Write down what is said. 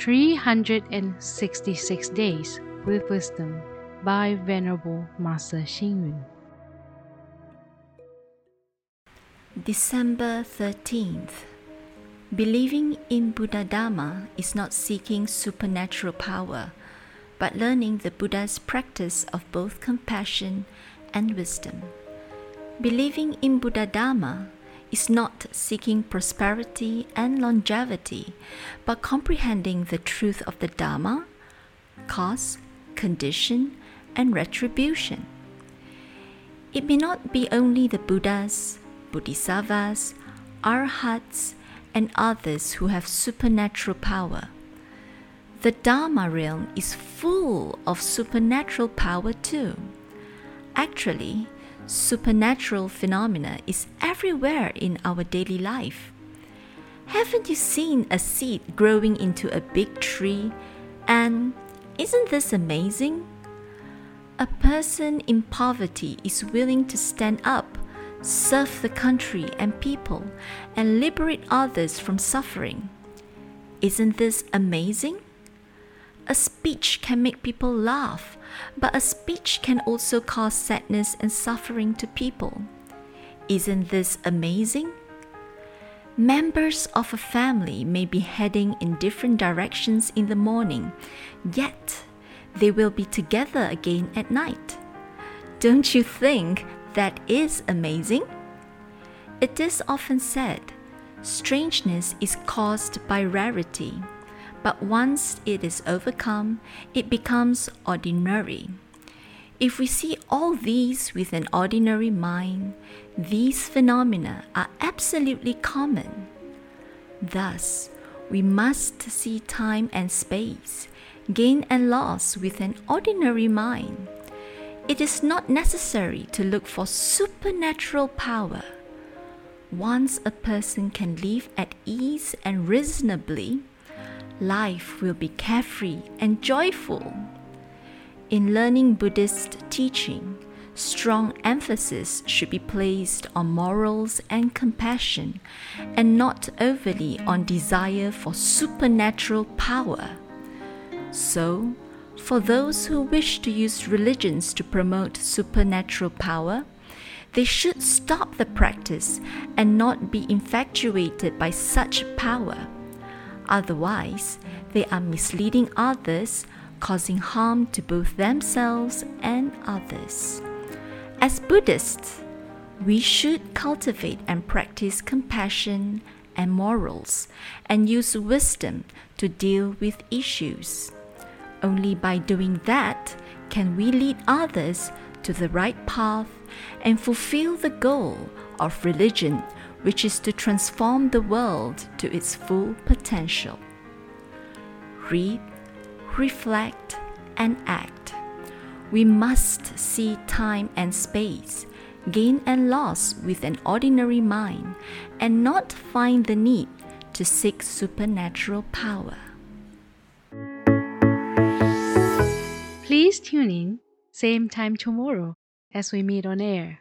366 Days with Wisdom by Venerable Master Xing Yun. December 13th. Believing in Buddha Dharma is not seeking supernatural power, but learning the Buddha's practice of both compassion and wisdom. Believing in Buddha Dharma is not seeking prosperity and longevity, but comprehending the truth of the Dharma, cause, condition, and retribution. It may not be only the Buddhas, Bodhisattvas, Arhats, and others who have supernatural power. The Dharma realm is full of supernatural power too. Actually, supernatural phenomena is everywhere in our daily life. Haven't you seen a seed growing into a big tree? And isn't this amazing? A person in poverty is willing to stand up, serve the country and people, and liberate others from suffering. Isn't this amazing? A speech can make people laugh, but a speech can also cause sadness and suffering to people. Isn't this amazing? Members of a family may be heading in different directions in the morning, yet they will be together again at night. Don't you think that is amazing? It is often said, strangeness is caused by rarity but once it is overcome, it becomes ordinary. If we see all these with an ordinary mind, these phenomena are absolutely common. Thus, we must see time and space, gain and loss with an ordinary mind. It is not necessary to look for supernatural power. Once a person can live at ease and reasonably, life will be carefree and joyful. In learning Buddhist teaching, strong emphasis should be placed on morals and compassion, and not overly on desire for supernatural power. So, for those who wish to use religions to promote supernatural power, they should stop the practice and not be infatuated by such power. Otherwise, they are misleading others, causing harm to both themselves and others. As Buddhists, we should cultivate and practice compassion and morals and use wisdom to deal with issues. Only by doing that can we lead others to the right path and fulfill the goal of religion which is to transform the world to its full potential. Read, reflect, and act. We must see time and space, gain and loss with an ordinary mind, and not find the need to seek supernatural power. Please tune in, same time tomorrow as we meet on air.